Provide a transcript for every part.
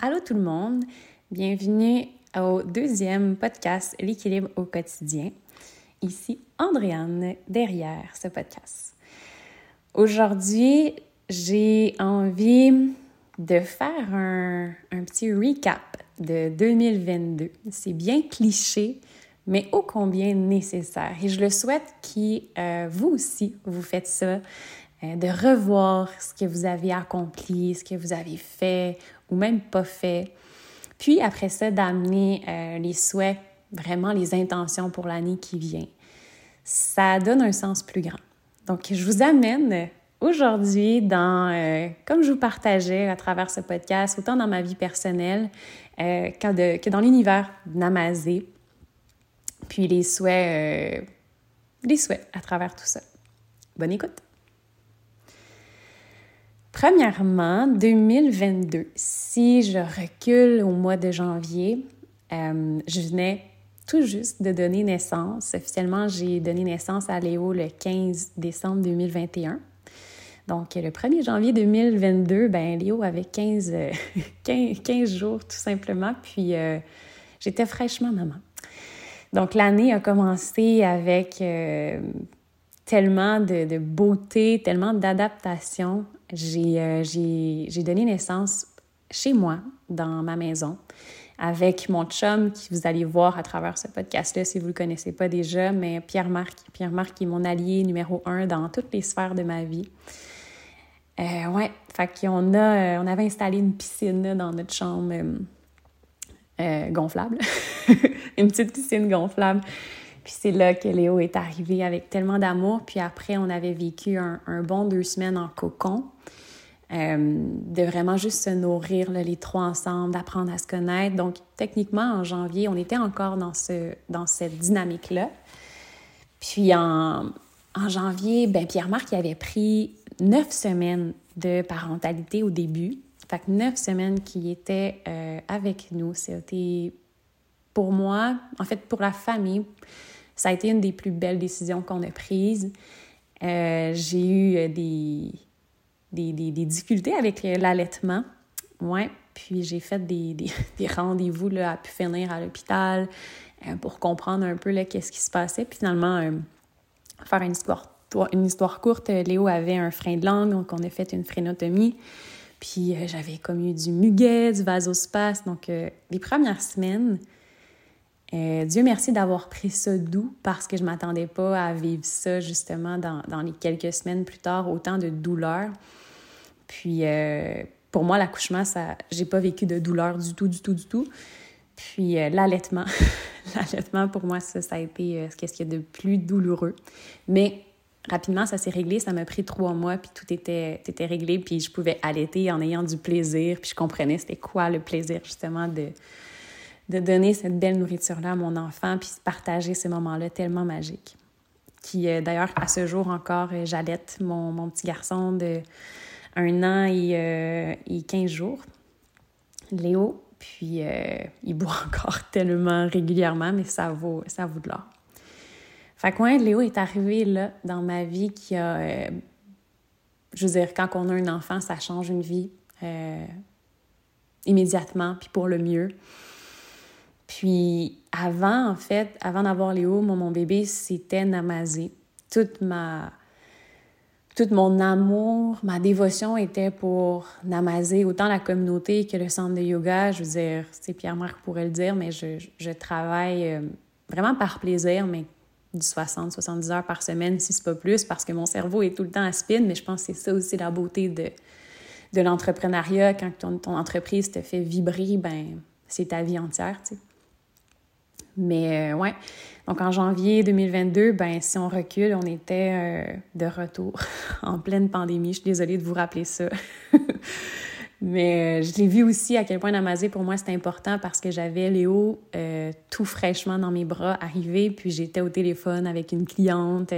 Allô tout le monde, bienvenue au deuxième podcast L'équilibre au quotidien. Ici Andréane derrière ce podcast. Aujourd'hui, j'ai envie de faire un, un, petit recap de 2022. C'est bien cliché, mais ô combien nécessaire. Et je le souhaite que euh, vous aussi, vous faites ça, euh, de revoir ce que vous avez accompli, ce que vous avez fait ou même pas fait. Puis après ça, d'amener euh, les souhaits, vraiment les intentions pour l'année qui vient. Ça donne un sens plus grand. Donc, je vous amène aujourd'hui dans, euh, comme je vous partageais à travers ce podcast, autant dans ma vie personnelle euh, que, dans l'univers Namazé, puis les souhaits, les souhaits à travers tout ça. Bonne écoute! Premièrement, 2022, si je recule au mois de janvier, euh, je venais tout juste de donner naissance. Officiellement, j'ai donné naissance à Léo le 15 décembre 2021. Donc, le 1er janvier 2022, ben, Léo avait 15, 15, jours tout simplement, puis euh, j'étais fraîchement maman. Donc, l'année a commencé avec euh, tellement de, beauté, tellement d'adaptation euh, j'ai donné naissance chez moi, dans ma maison, avec mon chum, qui vous allez voir à travers ce podcast-là si vous ne le connaissez pas déjà, mais Pierre-Marc. Pierre-Marc est mon allié numéro un dans toutes les sphères de ma vie. Euh, ouais, fait qu'on a, euh, on avait installé une piscine dans notre chambre gonflable. une petite piscine gonflable. Puis c'est là que Léo est arrivé avec tellement d'amour. Puis après, on avait vécu un, bon deux semaines en cocon. Euh, de vraiment juste se nourrir les trois ensemble, d'apprendre à se connaître. Donc, techniquement, en janvier, on était encore dans, ce, dans cette dynamique-là. Puis en, en janvier, ben Pierre-Marc avait pris neuf semaines de parentalité au début. Fait que neuf semaines qui étaient euh, avec nous. C'était pour moi, en fait, pour la famille, ça a été une des plus belles décisions qu'on a prises. Euh, j'ai eu euh, des, des, des, difficultés avec l'allaitement. Ouais. Puis j'ai fait des, des rendez-vous à pu finir à l'hôpital euh, pour comprendre un peu qu'est-ce qui se passait. Puis finalement, faire une histoire, une histoire courte, Léo avait un frein de langue, donc on a fait une phrénotomie. Puis j'avais comme eu du muguet, du vasospace. Donc les premières semaines, euh, Dieu merci d'avoir pris ça doux parce que je ne m'attendais pas à vivre ça justement dans, dans, les quelques semaines plus tard, autant de douleur. Puis euh, pour moi, l'accouchement, ça, j'ai pas vécu de douleur du tout, du tout, du tout. Puis euh, l'allaitement, l'allaitement pour moi, ça, ça a été ce qu'il y a de plus douloureux. Mais rapidement, ça s'est réglé. Ça m'a pris trois mois, puis tout était, était réglé. Puis je pouvais allaiter en ayant du plaisir. Puis je comprenais c'était quoi le plaisir justement de de donner cette belle nourriture-là à mon enfant, puis partager ces moments-là tellement magiques. Qui, euh, d'ailleurs, à ce jour encore, euh, j'allaite mon, mon, petit garçon de un an et, euh, et 15 jours, Léo, puis il boit encore tellement régulièrement, mais ça vaut, ça vaut de l'or. Fait que Léo est arrivé là dans ma vie qui a... je veux dire, quand on a un enfant, ça change une vie immédiatement, puis pour le mieux. Puis avant, en fait, avant d'avoir Léo, mon, mon bébé, c'était Namazé. Toute ma... Tout mon amour, ma dévotion était pour Namazé, autant la communauté que le centre de yoga. Je veux dire, c'est Pierre-Marc pourrait le dire, mais je, je travaille euh, vraiment par plaisir, mais du 60, 70 heures par semaine, si c'est pas plus, parce que mon cerveau est tout le temps à spin, mais je pense que c'est ça aussi la beauté de, de l'entrepreneuriat. Quand ton, ton, entreprise te fait vibrer, ben c'est ta vie entière. Mais euh, ouais, donc en janvier 2022, ben si on recule, on était euh, de retour en pleine pandémie. Je suis désolée de vous rappeler ça. Mais euh, je l'ai vu aussi à quel point Namazé, pour moi, c'était important parce que j'avais Léo tout fraîchement dans mes bras arrivé, puis j'étais au téléphone avec une cliente.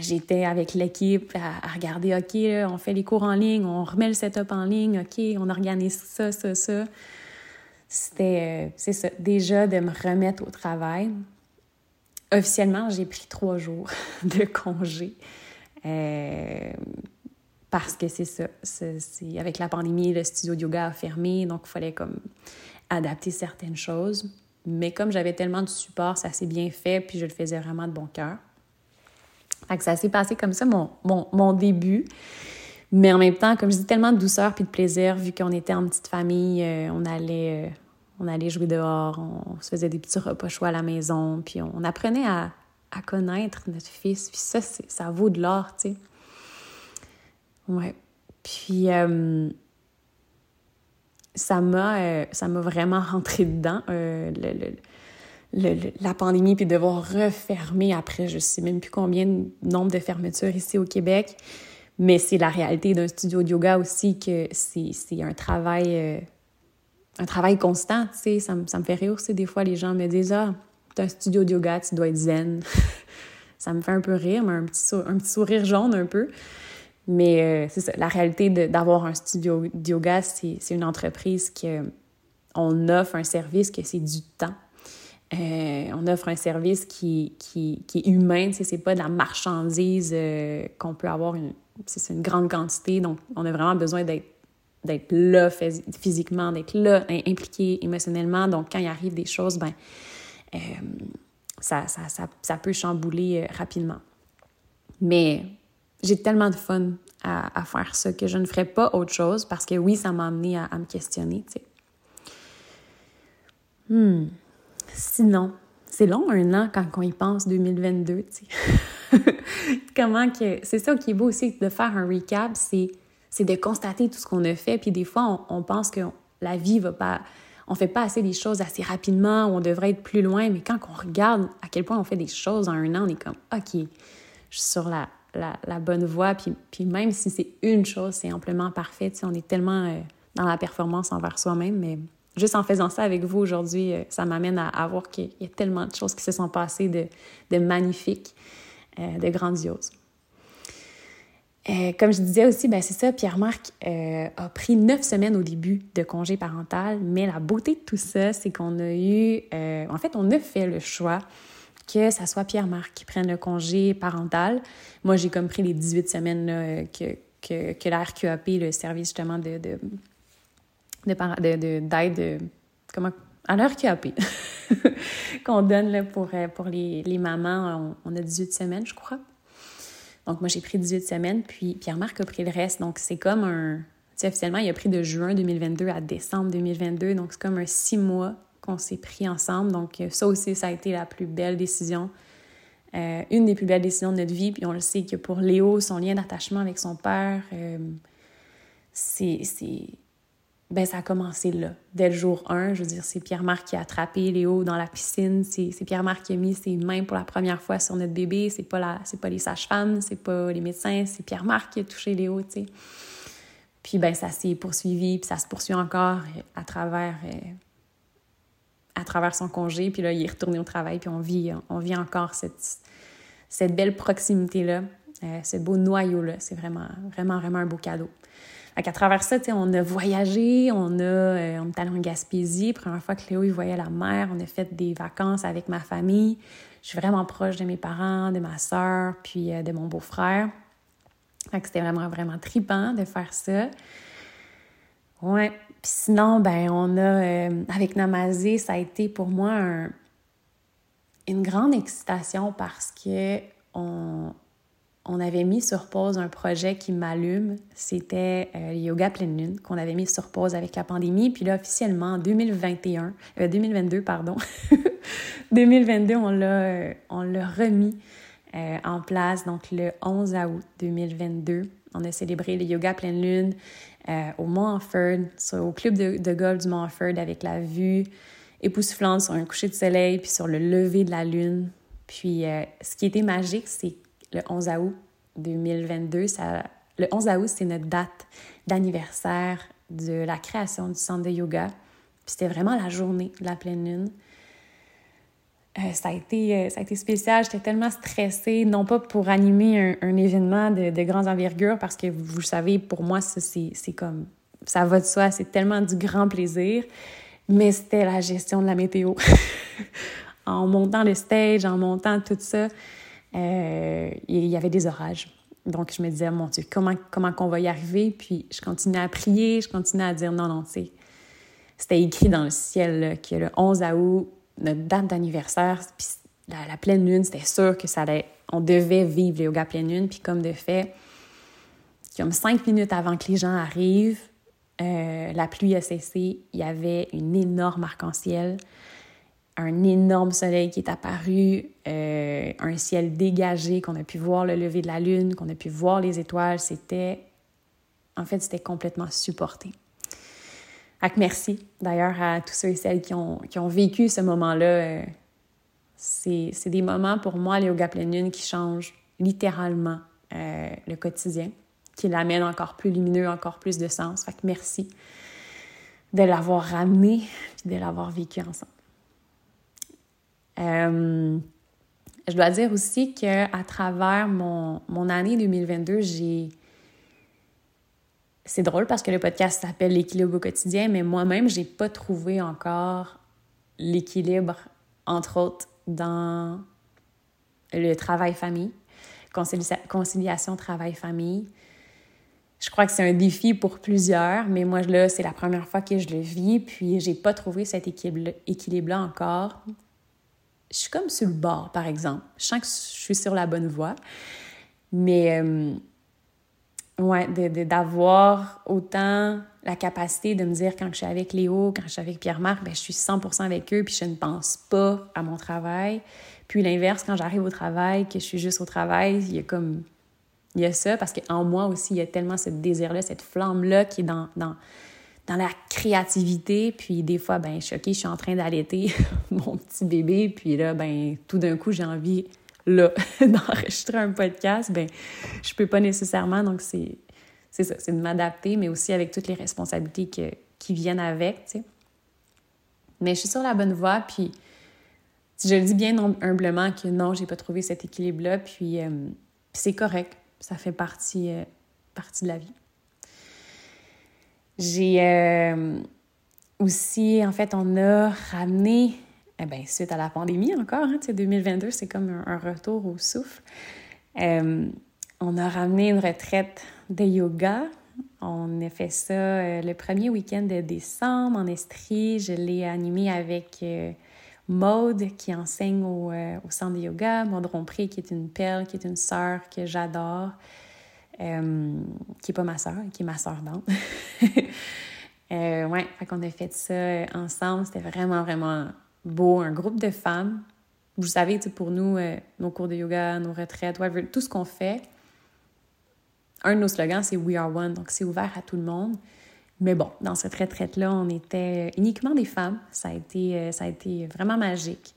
j'étais avec l'équipe à, regarder, OK, on fait les cours en ligne, on remet le setup en ligne, OK, on organise ça, ça, ça c'était, euh, c'est ça, déjà de me remettre au travail. Officiellement, j'ai pris trois jours de congé. Euh, parce que c'est ça. C'est, avec la pandémie, le studio de yoga a fermé, donc il fallait comme adapter certaines choses. Mais comme j'avais tellement de support, ça s'est bien fait, puis je le faisais vraiment de bon cœur. Fait que ça s'est passé comme ça, mon, mon, mon, début. Mais en même temps, comme je dis, tellement de douceur puis de plaisir, vu qu'on était en petite famille, euh, on allait... Euh, on allait jouer dehors, on, se faisait des petits repas chauds à la maison, puis on, apprenait à, à, connaître notre fils. Puis ça, ça vaut de l'or, tu sais. Ouais. Puis euh, ça m'a vraiment rentré dedans, euh, le, la pandémie, puis devoir refermer après, je sais même plus combien de nombre de fermetures ici au Québec. Mais c'est la réalité d'un studio de yoga aussi que c'est un travail un travail constant, tu sais, ça, ça, me fait rire aussi. Des fois, les gens me disent Ah, t'as un studio de yoga, tu dois être zen. ça me fait un peu rire, un petit, un petit sourire jaune un peu. Mais euh, c'est ça, la réalité d'avoir un studio de yoga, c'est une entreprise que on offre un service que c'est du temps. Euh, on offre un service qui, qui, qui est humain, c'est pas de la marchandise euh, qu'on peut avoir, c'est une grande quantité, donc on a vraiment besoin d'être là physiquement, d'être là impliqué émotionnellement. Donc, quand il arrive des choses, ben, euh, ça, ça, ça, ça, peut chambouler euh, rapidement. Mais j'ai tellement de fun à, faire ça que je ne ferais pas autre chose parce que oui, ça m'a amené à, me questionner. Hmm. Sinon, c'est long un an quand on y pense, 2022, tu sais. Comment que... C'est ça qui est beau aussi de faire un recap, c'est c'est de constater tout ce qu'on a fait. Puis des fois, on, pense que la vie va pas. On fait pas assez des choses assez rapidement, ou on devrait être plus loin. Mais quand on regarde à quel point on fait des choses en un an, on est comme, OK, je suis sur la, la, bonne voie. Puis, puis même si c'est une chose, c'est amplement parfait. On est tellement euh, dans la performance envers soi-même. Mais juste en faisant ça avec vous aujourd'hui, euh, ça m'amène à, voir qu'il y a tellement de choses qui se sont passées de, de magnifiques, euh, de grandioses. Euh, comme je disais aussi, ben c'est ça, Pierre-Marc a pris neuf semaines au début de congé parental, mais la beauté de tout ça, c'est qu'on a eu, en fait, on a fait le choix que ça soit Pierre-Marc qui prenne le congé parental. Moi, j'ai comme pris les 18 semaines que, que, la RQAP, le service justement de, de, d'aide, comment, à la RQAP, qu'on donne là, pour, pour les, les mamans, on, on a 18 semaines, je crois. Donc, moi, j'ai pris 18 semaines, puis Pierre-Marc a pris le reste. Donc, c'est comme un. Tu sais, officiellement, il a pris de juin 2022 à décembre 2022. Donc, c'est comme un six mois qu'on s'est pris ensemble. Donc, ça aussi, ça a été la plus belle décision. Euh, une des plus belles décisions de notre vie. Puis, on le sait que pour Léo, son lien d'attachement avec son père, euh, c'est ben ça a commencé là, dès le jour 1. Je veux dire, c'est Pierre-Marc qui a attrapé Léo dans la piscine. C'est, Pierre-Marc qui a mis ses mains pour la première fois sur notre bébé. C'est pas, pas les sages-femmes, c'est pas les médecins, c'est Pierre-Marc qui a touché Léo, tu sais. Puis ben ça s'est poursuivi, puis ça se poursuit encore à travers, euh, à travers son congé. Puis là, il est retourné au travail, puis on vit, on vit encore cette, cette belle proximité-là, euh, ce beau noyau-là. C'est vraiment, vraiment, vraiment un beau cadeau. À travers ça, on a voyagé, on, a, euh, on est allé en Gaspésie. Première fois que Léo voyait la mer, on a fait des vacances avec ma famille. Je suis vraiment proche de mes parents, de ma soeur, puis euh, de mon beau-frère. c'était vraiment, vraiment tripant de faire ça. Ouais. Puis sinon, ben, on a, euh, avec Namazé, ça a été pour moi une grande excitation parce que on, on avait mis sur pause un projet qui m'allume. C'était euh, le yoga pleine lune qu'on avait mis sur pause avec la pandémie. Puis là, officiellement, en 2021, 2022, euh, pardon, 2022, on l'a, euh, on remis en place. Donc, le 11 août 2022, on a célébré le yoga pleine lune au Mont Offord, au club de, de golf du Mont Offord avec la vue époustouflante sur un coucher de soleil puis sur le lever de la lune. Puis, ce qui était magique, c'est le 11 août 2022. Ça, le 11 août, c'est notre date d'anniversaire de la création du centre de yoga. Puis c'était vraiment la journée de la pleine lune. Euh, ça, a été, euh, ça a été spécial. J'étais tellement stressée, non pas pour animer un, événement de, de grande envergure, parce que vous, vous savez, pour moi, c'est comme. Ça va de soi, c'est tellement du grand plaisir. Mais c'était la gestion de la météo. en montant le stage, en montant tout ça, euh, il y avait des orages. donc, je me disais, mon Dieu, comment, comment qu'on va y arriver? Puis, je continuais à prier, je continuais à dire, non, non, tu c'était écrit dans le ciel que le 11 août, notre date d'anniversaire, puis la, pleine lune, c'était sûr que ça allait, on devait vivre le yoga pleine lune. Puis, comme de fait, comme cinq minutes avant que les gens arrivent, euh, la pluie a cessé, il y avait une énorme arc-en-ciel un énorme soleil qui est apparu, euh, un ciel dégagé, qu'on a pu voir le lever de la lune, qu'on a pu voir les étoiles. C'était, en fait, c'était complètement supporté. Avec merci d'ailleurs à tous ceux et celles qui ont, qui ont vécu ce moment-là. Euh, c'est, des moments pour moi, les yoga pleine lune, qui changent littéralement euh, le quotidien, qui l'amènent encore plus lumineux, encore plus de sens. Fait que merci de l'avoir ramené et de l'avoir vécu ensemble. Euh, je dois dire aussi qu'à travers mon, mon année 2022, j'ai... C'est drôle parce que le podcast s'appelle L'équilibre au quotidien, mais moi-même, j'ai pas trouvé encore l'équilibre, entre autres, dans le travail-famille, conciliation travail-famille. Je crois que c'est un défi pour plusieurs, mais moi, là, c'est la première fois que je le vis, puis j'ai pas trouvé cet équilibre-là encore je suis comme sur le bord, par exemple. Je sens que je suis sur la bonne voie. Mais, euh, ouais, d'avoir autant la capacité de me dire quand je suis avec Léo, quand je suis avec Pierre-Marc, ben, je suis 100% avec eux, puis je ne pense pas à mon travail. Puis l'inverse, quand j'arrive au travail, que je suis juste au travail, il y a comme... Il y a ça, parce qu'en moi aussi, il y a tellement ce désir-là, cette flamme-là qui est dans, dans, dans la créativité. Puis des fois, ben, je suis OK, je suis en train d'allaiter mon petit bébé. Puis là, ben, tout d'un coup, j'ai envie, là, d'enregistrer un podcast. Ben, je peux pas nécessairement. Donc, c'est, c'est ça, c'est de m'adapter, mais aussi avec toutes les responsabilités que, qui viennent avec, tu sais. Mais je suis sur la bonne voie. Puis je le dis bien humblement que non, j'ai pas trouvé cet équilibre-là. Puis, euh, c'est correct. Ça fait partie, euh, partie de la vie. J'ai euh, aussi, en fait, on a ramené, eh bien, suite à la pandémie encore, hein, 2022, c'est comme un, retour au souffle. Euh, on a ramené une retraite de yoga. On a fait ça euh, le premier week-end de décembre en Estrie. Je l'ai animé avec Maude qui enseigne au, au, centre de yoga, Maude Rompré qui est une perle, qui est une sœur que j'adore. Euh, qui n'est pas ma soeur, qui est ma soeur d'âme. euh, ouais, fait qu'on a fait ça ensemble. C'était vraiment, vraiment beau. Un groupe de femmes. Vous savez, pour nous, euh, nos cours de yoga, nos retraites, tout ce qu'on fait, un de nos slogans, c'est We Are One. Donc, c'est ouvert à tout le monde. Mais bon, dans cette retraite-là, on était uniquement des femmes. Ça a été, euh, ça a été vraiment magique.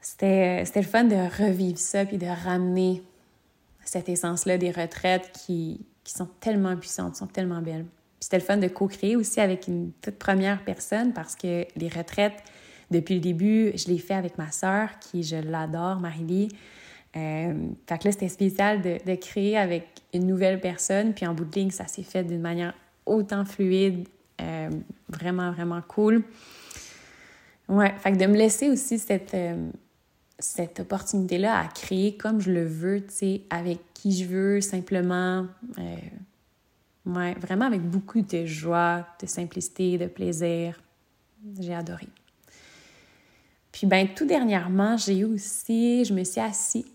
C'était le fun de revivre ça puis de ramener cette essence-là des retraites qui, qui sont tellement puissantes, sont tellement belles. C'était le fun de co-créer aussi avec une toute première personne parce que les retraites, depuis le début, je l'ai fait avec ma sœur qui, je l'adore, Marie-Lie. Euh, fait que là, c'était spécial de, de, créer avec une nouvelle personne. Puis en bout de ligne, ça s'est fait d'une manière autant fluide, euh, vraiment, vraiment cool. Ouais, fait que de me laisser aussi cette, euh, cette opportunité-là à créer comme je le veux, tu sais, avec qui je veux, simplement. Euh, vraiment avec beaucoup de joie, de simplicité, de plaisir. J'ai adoré. Puis, ben, tout dernièrement, j'ai eu aussi, je me suis assise,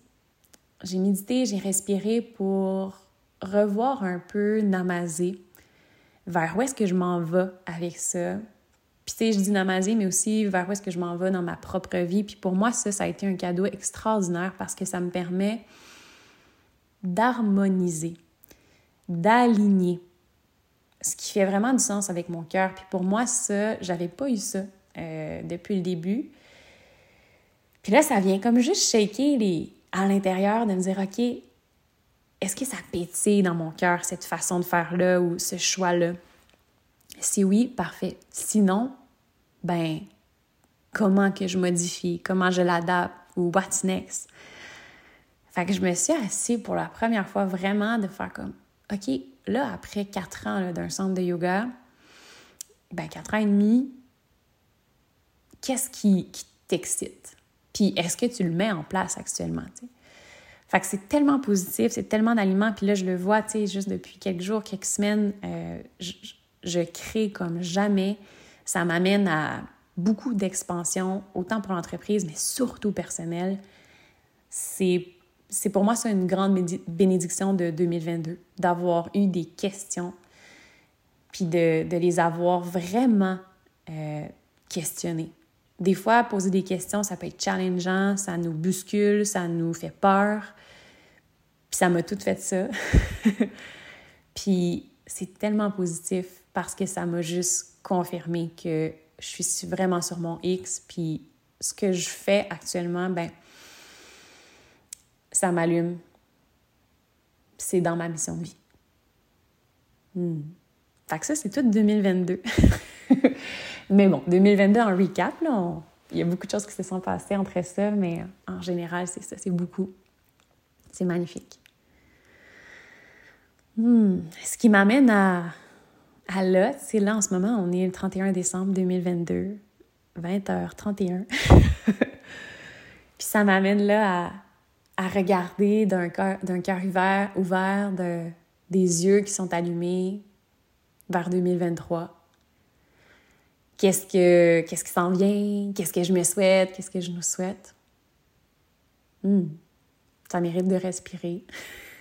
j'ai médité, j'ai respiré pour revoir un peu Namazé, vers où est-ce que je m'en vais avec ça, puis, tu sais, je dis namazé, mais aussi vers où est-ce que je m'en vais dans ma propre vie. Puis pour moi, ça, ça a été un cadeau extraordinaire parce que ça me permet d'harmoniser, d'aligner, ce qui fait vraiment du sens avec mon cœur. Puis pour moi, ça, j'avais pas eu ça euh, depuis le début. Puis là, ça vient comme juste shaker les... à l'intérieur de me dire, OK, est-ce que ça pétille dans mon cœur, cette façon de faire-là ou ce choix-là? Si oui, parfait. Sinon, ben, comment que je modifie, comment je l'adapte? Ou what's next? Fait que je me suis assise pour la première fois vraiment de faire comme, OK, là, après quatre ans d'un centre de yoga, ben, quatre ans et demi, qu'est-ce qui, qui t'excite? Puis est-ce que tu le mets en place actuellement? Fait que c'est tellement positif, c'est tellement d'aliments. Puis là, je le vois, tu juste depuis quelques jours, quelques semaines, euh, je, crée comme jamais. Ça m'amène à beaucoup d'expansion, autant pour l'entreprise, mais surtout personnelle. C'est, c'est pour moi, ça une grande bénédiction de 2022, d'avoir eu des questions, puis de, de les avoir vraiment euh, questionnées. Des fois, poser des questions, ça peut être challengeant, ça nous bouscule, ça nous fait peur. Puis ça m'a tout fait ça. puis c'est tellement positif parce que ça m'a juste confirmé que je suis vraiment sur mon X. Puis ce que je fais actuellement, ben, ça m'allume. C'est dans ma mission de vie. Hmm. Fait que ça, c'est tout 2022. mais bon, 2022 en recap, là, il y a beaucoup de choses qui se sont passées entre ça, mais en général, c'est ça, c'est beaucoup. C'est magnifique. Hmm. Ce qui m'amène à, à là, c'est là en ce moment, on est le 31 décembre 2022, 20h31. Puis ça m'amène là à, à regarder d'un cœur, d'un cœur ouvert, ouvert de, des yeux qui sont allumés vers 2023. Qu'est-ce que qu'est-ce qui s'en vient? Qu'est-ce que je me souhaite? Qu'est-ce que je nous souhaite? Hmm. Ça mérite de respirer.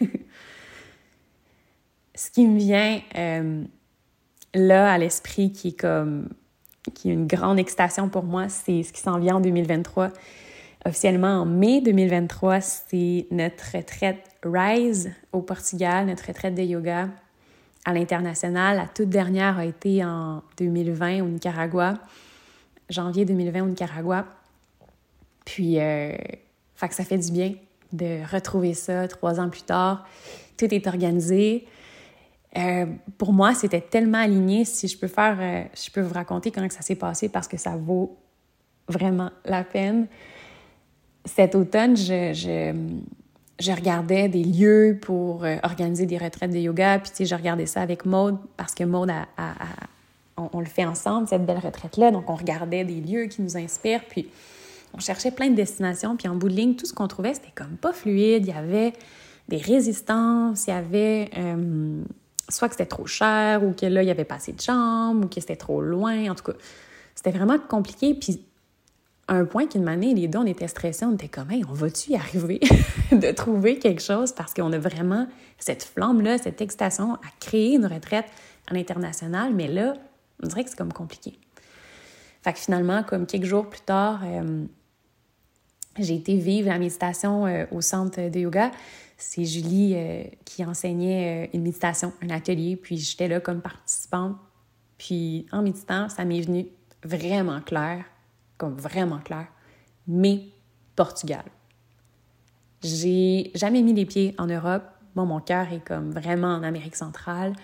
ce qui me vient euh, là à l'esprit qui est comme qui est une grande excitation pour moi, c'est ce qui s'en vient en 2023. Officiellement en mai 2023, c'est notre retraite Rise au Portugal, notre retraite de yoga à l'international. La toute dernière a été en 2020 au Nicaragua, janvier 2020 au Nicaragua. Puis, euh, ça fait du bien de retrouver ça trois ans plus tard. Tout est organisé. Euh, pour moi, c'était tellement aligné. Si je peux faire, euh, je peux vous raconter comment ça s'est passé parce que ça vaut vraiment la peine. Cet automne, je, je, je regardais des lieux pour euh, organiser des retraites de yoga. Puis, tu sais, je regardais ça avec Maude parce que Maude, a, on, le fait ensemble, cette belle retraite-là. Donc, on regardait des lieux qui nous inspirent. Puis, on cherchait plein de destinations. Puis, en bout de ligne, tout ce qu'on trouvait, c'était comme pas fluide. Il y avait des résistances, il y avait soit que c'était trop cher ou que là, il n'y avait pas assez de chambres ou que c'était trop loin. En tout cas, c'était vraiment compliqué. Puis, un point qu'une année, les deux, on était stressés. On était comme, hey, on va-tu y arriver de trouver quelque chose? Parce qu'on a vraiment cette flamme-là, cette excitation à créer une retraite à l'international. Mais là, on dirait que c'est comme compliqué. Fait que finalement, comme quelques jours plus tard, euh, j'ai été vivre la méditation euh, au centre de yoga c'est Julie euh, qui enseignait euh, une méditation, un atelier, puis j'étais là comme participante. Puis en méditant, ça m'est venu vraiment clair, comme vraiment clair, mais Portugal. J'ai jamais mis les pieds en Europe. Bon, mon cœur est comme vraiment en Amérique centrale.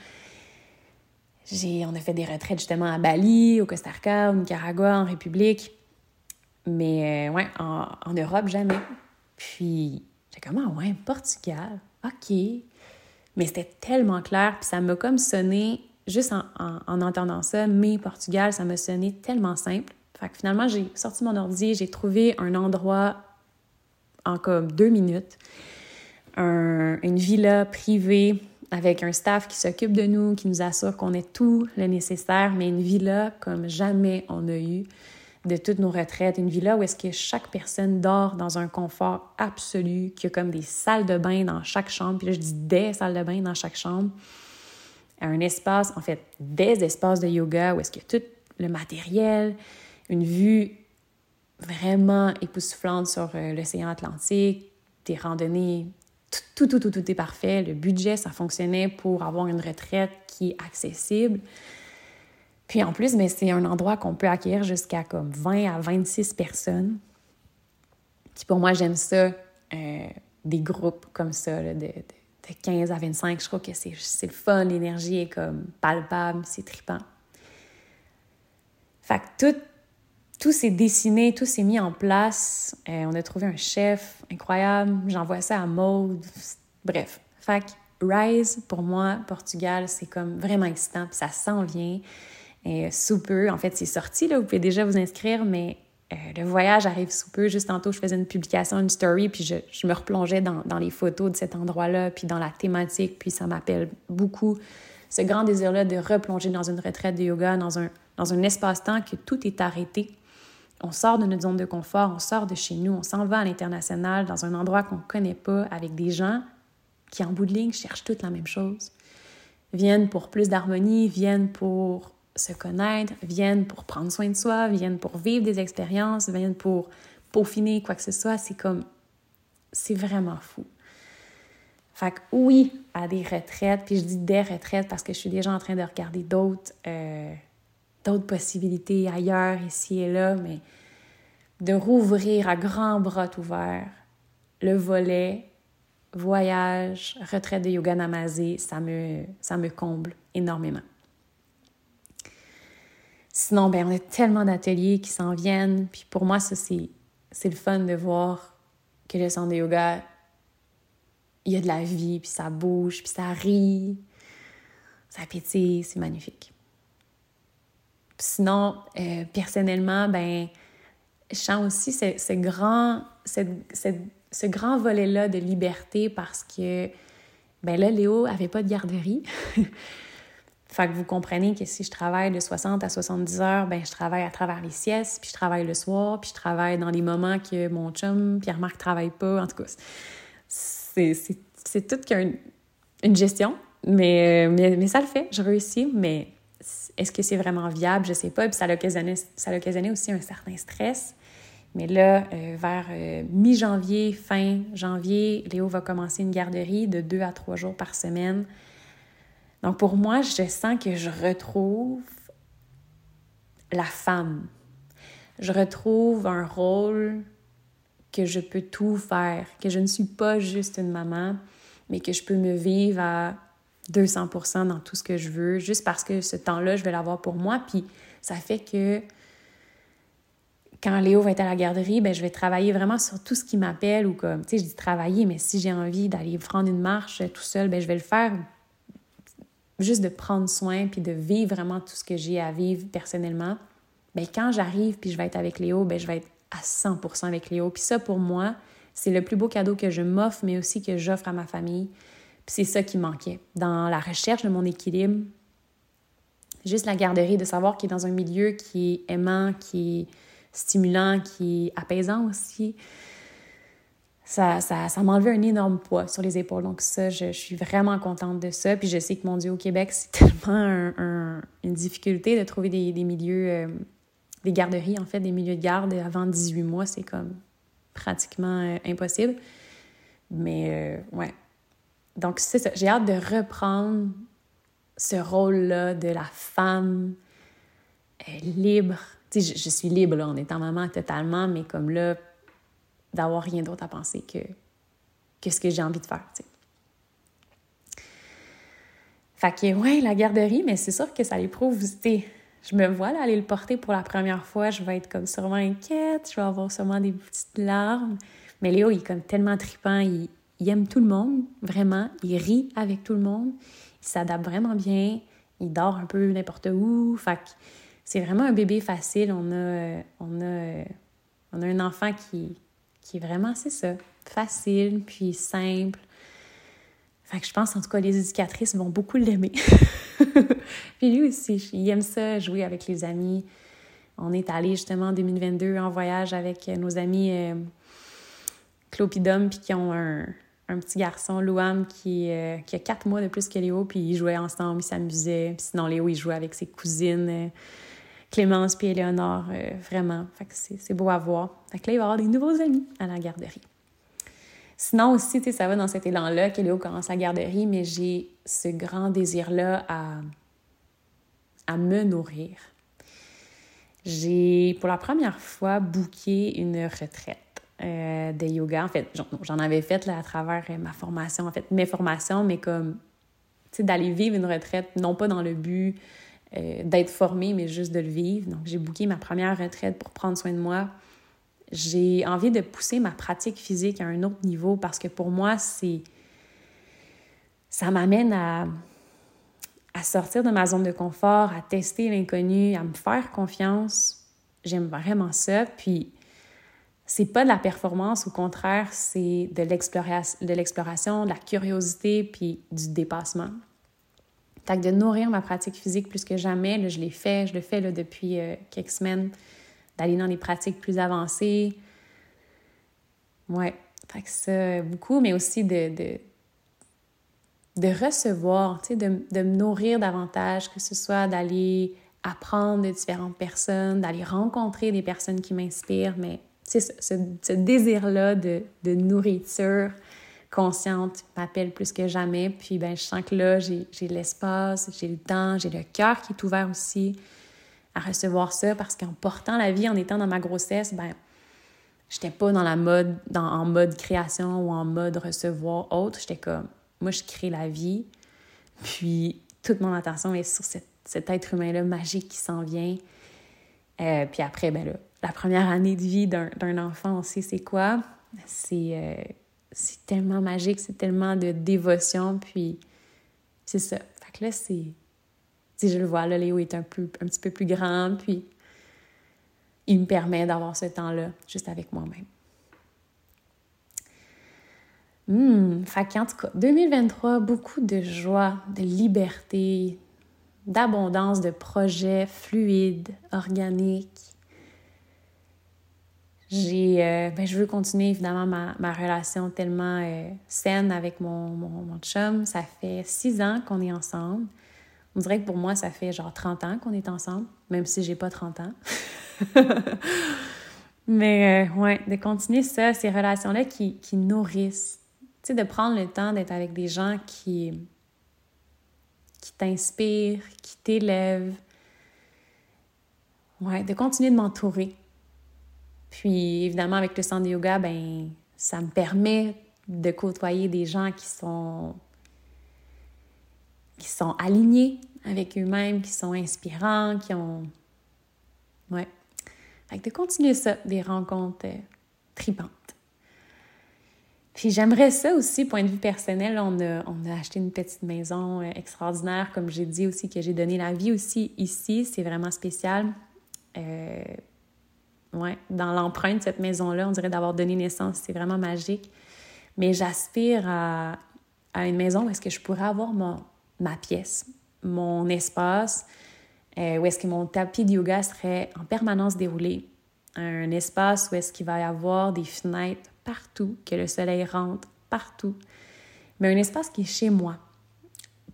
J'ai, on a fait des retraites justement à Bali, au Costa Rica, au Nicaragua, en République. Mais euh, ouais, en, en Europe, jamais. Puis J'étais comme, ah ouais, Portugal, OK. Mais c'était tellement clair, puis ça m'a comme sonné, juste en, en, entendant ça, mais Portugal, ça m'a sonné tellement simple. Fait que finalement, j'ai sorti mon ordi, j'ai trouvé un endroit en comme deux minutes, une villa privée avec un staff qui s'occupe de nous, qui nous assure qu'on ait tout le nécessaire, mais une villa comme jamais on a eu de toutes nos retraites, une villa où est-ce que chaque personne dort dans un confort absolu, qu'il y a comme des salles de bain dans chaque chambre, puis là je dis des salles de bain dans chaque chambre, un espace, en fait, des espaces de yoga où est-ce qu'il y a tout le matériel, une vue vraiment époustouflante sur euh, l'océan Atlantique, des randonnées, tout, tout, tout, tout est parfait. Le budget, ça fonctionnait pour avoir une retraite qui est accessible. Puis en plus, mais c'est un endroit qu'on peut accueillir jusqu'à comme 20 à 26 personnes. Puis pour moi, j'aime ça, euh, des groupes comme ça, de, de, 15 à 25. Je trouve que c'est le fun, l'énergie est comme palpable, c'est trippant. Fait que tout, tout s'est dessiné, tout s'est mis en place. Euh, on a trouvé un chef incroyable. J'envoie ça à Maude. Bref. Fait que Rise, pour moi, Portugal, c'est comme vraiment excitant. Puis ça s'en vient. Et sous peu, en fait, c'est sorti, là, vous pouvez déjà vous inscrire, mais euh, le voyage arrive sous peu. Juste tantôt, je faisais une publication, une story, puis je, me replongeais dans, dans, les photos de cet endroit-là, puis dans la thématique, puis ça m'appelle beaucoup ce grand désir-là de replonger dans une retraite de yoga, dans un, dans un espace-temps que tout est arrêté. On sort de notre zone de confort, on sort de chez nous, on s'en va à l'international, dans un endroit qu'on ne connaît pas, avec des gens qui, en bout de ligne, cherchent toutes la même chose. Viennent pour plus d'harmonie, viennent pour se connaître, viennent pour prendre soin de soi, viennent pour vivre des expériences, viennent pour peaufiner quoi que ce soit. C'est comme. C'est vraiment fou. Fait que oui, à des retraites, puis je dis des retraites parce que je suis déjà en train de regarder d'autres euh, possibilités ailleurs, ici et là, mais de rouvrir à grands bras ouverts le volet voyage, retraite de yoga namazé, ça me, ça me comble énormément. Sinon, ben, on a tellement d'ateliers qui s'en viennent. Pour moi, ça, c'est, le fun de voir que le centre de yoga, il y a de la vie, puis ça bouge, puis ça rit, ça pétille, c'est magnifique. sinon, euh, personnellement, ben, je sens aussi ce grand volet-là de liberté parce que, ben là, Léo avait pas de garderie. Fait que vous comprenez que si je travaille de 60 à 70 heures, ben je travaille à travers les siestes, puis je travaille le soir, puis je travaille dans les moments que mon chum, Pierre-Marc, travaille pas. En tout cas, c'est tout qu'une une gestion, mais, mais, ça le fait, je réussis, mais est-ce que c'est vraiment viable? Je sais pas. Puis ça a occasionné, ça aussi un certain stress. Mais là, euh, vers euh, mi-janvier, fin janvier, Léo va commencer une garderie de deux à trois jours par semaine. Donc pour moi, je sens que je retrouve la femme. Je retrouve un rôle que je peux tout faire, que je ne suis pas juste une maman, mais que je peux me vivre à 200% dans tout ce que je veux, juste parce que ce temps-là, je vais l'avoir pour moi. Puis ça fait que quand Léo va être à la garderie, ben, je vais travailler vraiment sur tout ce qui m'appelle ou comme, tu sais, je dis travailler, mais si j'ai envie d'aller prendre une marche tout seul, ben, je vais le faire juste de prendre soin puis de vivre vraiment tout ce que j'ai à vivre personnellement, bien, quand j'arrive puis je vais être avec Léo, bien, je vais être à 100% avec Léo. Puis ça, pour moi, c'est le plus beau cadeau que je m'offre, mais aussi que j'offre à ma famille. Puis c'est ça qui manquait dans la recherche de mon équilibre. Juste la garderie, de savoir qu'il est dans un milieu qui est aimant, qui est stimulant, qui est apaisant aussi ça, ça, ça m'a enlevé un énorme poids sur les épaules. Donc ça, je, suis vraiment contente de ça. Puis je sais que, mon Dieu, au Québec, c'est tellement une difficulté de trouver des, des milieux, euh, des garderies, en fait, des milieux de garde avant 18 mois. C'est comme pratiquement euh, impossible. Mais euh, ouais. Donc c'est ça. J'ai hâte de reprendre ce rôle-là de la femme libre. Tu sais, je, je, suis libre là, en étant maman totalement, mais comme là, d'avoir rien d'autre à penser que, que ce que j'ai envie de faire. T'sais. Fait que, ouais, la garderie, mais c'est sûr que ça l'éprouve. Je me vois là, aller le porter pour la première fois, je vais être comme sûrement inquiète, je vais avoir sûrement des petites larmes. Mais Léo, il est comme tellement tripant, il, aime tout le monde, vraiment. Il rit avec tout le monde, il s'adapte vraiment bien, il dort un peu n'importe où. Fait c'est vraiment un bébé facile. On a, on a, on a un enfant qui, qui est vraiment, c'est ça, facile, puis simple. Fait que je pense, en tout cas, les éducatrices vont beaucoup l'aimer. puis lui aussi, il aime ça, jouer avec les amis. On est allé justement en 2022 en voyage avec nos amis euh, Clopidum, puis qui ont un, un petit garçon, Louam, qui, euh, qui, a quatre mois de plus que Léo, puis ils jouaient ensemble, ils s'amusaient. Sinon, Léo, il jouait avec ses cousines. Euh, Clémence puis Éléonore, euh, vraiment. C'est beau à voir. Fait que là, il va y avoir des nouveaux amis à la garderie. Sinon aussi, tu sais, ça va dans cet élan-là que Léo commence la garderie, mais j'ai ce grand désir-là à, à me nourrir. J'ai, pour la première fois, booké une retraite euh, de yoga. En fait, j'en avais fait là, à travers euh, ma formation, en fait, mes formations, mais comme, tu sais, d'aller vivre une retraite, non pas dans le but euh, d'être formée, mais juste de le vivre. Donc, j'ai booké ma première retraite pour prendre soin de moi. J'ai envie de pousser ma pratique physique à un autre niveau parce que pour moi, c'est. Ça m'amène à, à sortir de ma zone de confort, à tester l'inconnu, à me faire confiance. j'aime vraiment ça. Puis, c'est pas de la performance, au contraire, c'est de l'exploration, de la curiosité, puis du dépassement. De nourrir ma pratique physique plus que jamais, là, je l'ai fait, je le fais là, depuis euh, quelques semaines, d'aller dans des pratiques plus avancées. Ouais, fait que ça, beaucoup, mais aussi de, de, de recevoir, de, de me nourrir davantage, que ce soit d'aller apprendre de différentes personnes, d'aller rencontrer des personnes qui m'inspirent, mais ce, ce désir-là de, de, nourriture consciente m'appelle plus que jamais. Puis ben, je sens que là, j'ai l'espace, j'ai le temps, j'ai le cœur qui est ouvert aussi à recevoir ça parce qu'en portant la vie, en étant dans ma grossesse, ben j'étais pas dans la mode, dans, en mode création ou en mode recevoir autre. J'étais comme, moi, je crée la vie. Puis toute mon attention est sur cette cet être humain-là magique qui s'en vient. Euh, puis après, ben la première année de vie d'un enfant, on sait c'est quoi. C'est euh, c'est tellement magique, c'est tellement de dévotion, puis c'est ça. Fait que là, c'est... Si je le vois, là, Léo est un, peu, un petit peu plus grand, puis il me permet d'avoir ce temps-là juste avec moi-même. Hum, fait qu'en tout cas, 2023, beaucoup de joie, de liberté, d'abondance de projets fluides, organiques. J'ai, euh, ben, je veux continuer évidemment ma, ma relation tellement euh, saine avec mon, mon, mon, chum. Ça fait six ans qu'on est ensemble. On dirait que pour moi, ça fait genre 30 ans qu'on est ensemble, même si j'ai pas 30 ans. Mais euh, ouais, de continuer ça, ces relations-là qui, qui nourrissent. Tu sais, de prendre le temps d'être avec des gens qui, qui t'inspire, qui t'élève. Ouais, de continuer de m'entourer. Puis évidemment, avec le centre de yoga, ben, ça me permet de côtoyer des gens qui sont qui sont alignés avec eux-mêmes, qui sont inspirants, qui ont ouais. Fait de continuer ça, des rencontres euh, tripantes. Puis j'aimerais ça aussi, point de vue personnel, on a, on a acheté une petite maison euh, extraordinaire, comme j'ai dit aussi, que j'ai donné la vie aussi ici. C'est vraiment spécial. Euh, ouais, dans l'empreinte de cette maison-là, on dirait d'avoir donné naissance, c'est vraiment magique. Mais j'aspire à, une maison où est-ce que je pourrais avoir mon, ma pièce, mon espace, euh, où est-ce que mon tapis de yoga serait en permanence déroulé. Un espace où est-ce qu'il va y avoir des fenêtres partout, que le soleil rentre partout, mais un espace qui est chez moi.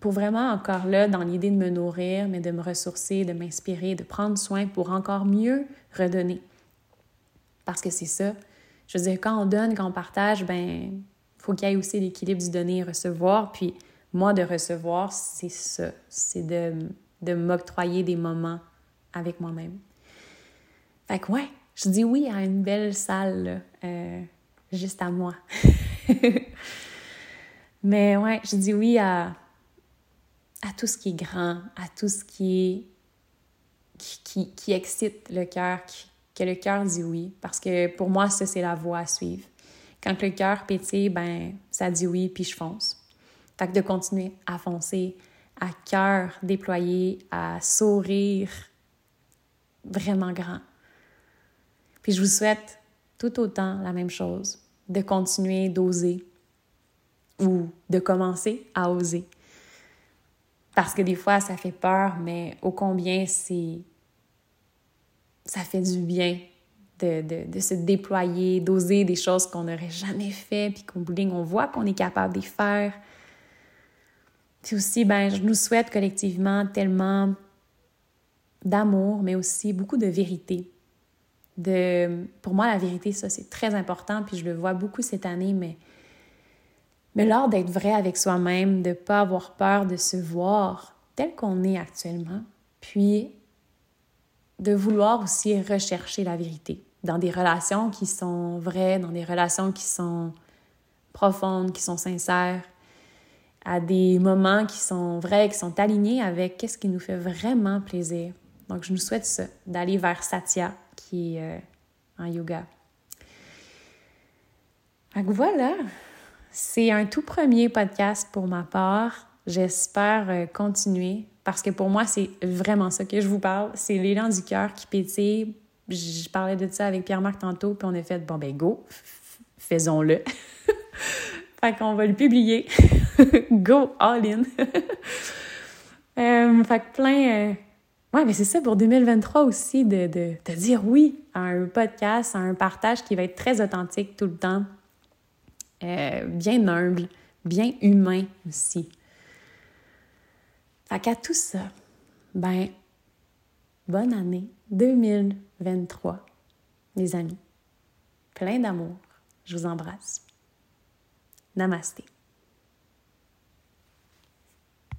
Pour vraiment encore là, dans l'idée de me nourrir, mais de me ressourcer, de m'inspirer, de prendre soin pour encore mieux redonner. Parce que c'est ça. Je veux dire, quand on donne, quand on partage, ben, faut qu'il y ait aussi l'équilibre du donner et recevoir. Puis moi, de recevoir, c'est ça. C'est de, de m'octroyer des moments avec moi-même. Fait que ouais, je dis oui à une belle salle. Là. Euh, juste à moi. Mais ouais, je dis oui à, à tout ce qui est grand, à tout ce qui qui, qui, excite le cœur, que le cœur dit oui. Parce que pour moi, ça, c'est la voie à suivre. Quand le cœur pétille, ben, ça dit oui, puis je fonce. Fait que de continuer à foncer, à cœur déployé, à sourire vraiment grand. Puis je vous souhaite tout autant la même chose de continuer d'oser ou de commencer à oser. Parce que des fois, ça fait peur, mais ô combien c'est. Ça fait du bien de, de, de se déployer, d'oser des choses qu'on n'aurait jamais fait, puis qu'on on voit qu'on est capable de faire. Puis aussi, ben, je nous souhaite collectivement tellement d'amour, mais aussi beaucoup de vérité de, pour moi, la vérité, ça, c'est très important, puis je le vois beaucoup cette année, mais, mais l'art d'être vrai avec soi-même, de ne pas avoir peur de se voir tel qu'on est actuellement, puis de vouloir aussi rechercher la vérité dans des relations qui sont vraies, dans des relations qui sont profondes, qui sont sincères, à des moments qui sont vrais, qui sont alignés avec qu'est-ce qui nous fait vraiment plaisir. Donc, je nous souhaite ça, d'aller vers Satya, qui est euh, en yoga. Donc voilà, c'est un tout premier podcast pour ma part. J'espère euh, continuer parce que pour moi, c'est vraiment ça que je vous parle. C'est l'élan du cœur qui pétille je parlais de ça avec Pierre-Marc tantôt, puis on a fait, bon, ben go, faisons-le. fait qu'on va le publier. go all in. euh, fait que plein. Euh, ouais, mais c'est ça pour 2023 aussi, de, de, de, dire oui à un podcast, à un partage qui va être très authentique tout le temps, euh, bien humble, bien humain aussi. Fait qu'à tout ça, ben, bonne année 2023, mes amis. Plein d'amour. Je vous embrasse. Namasté.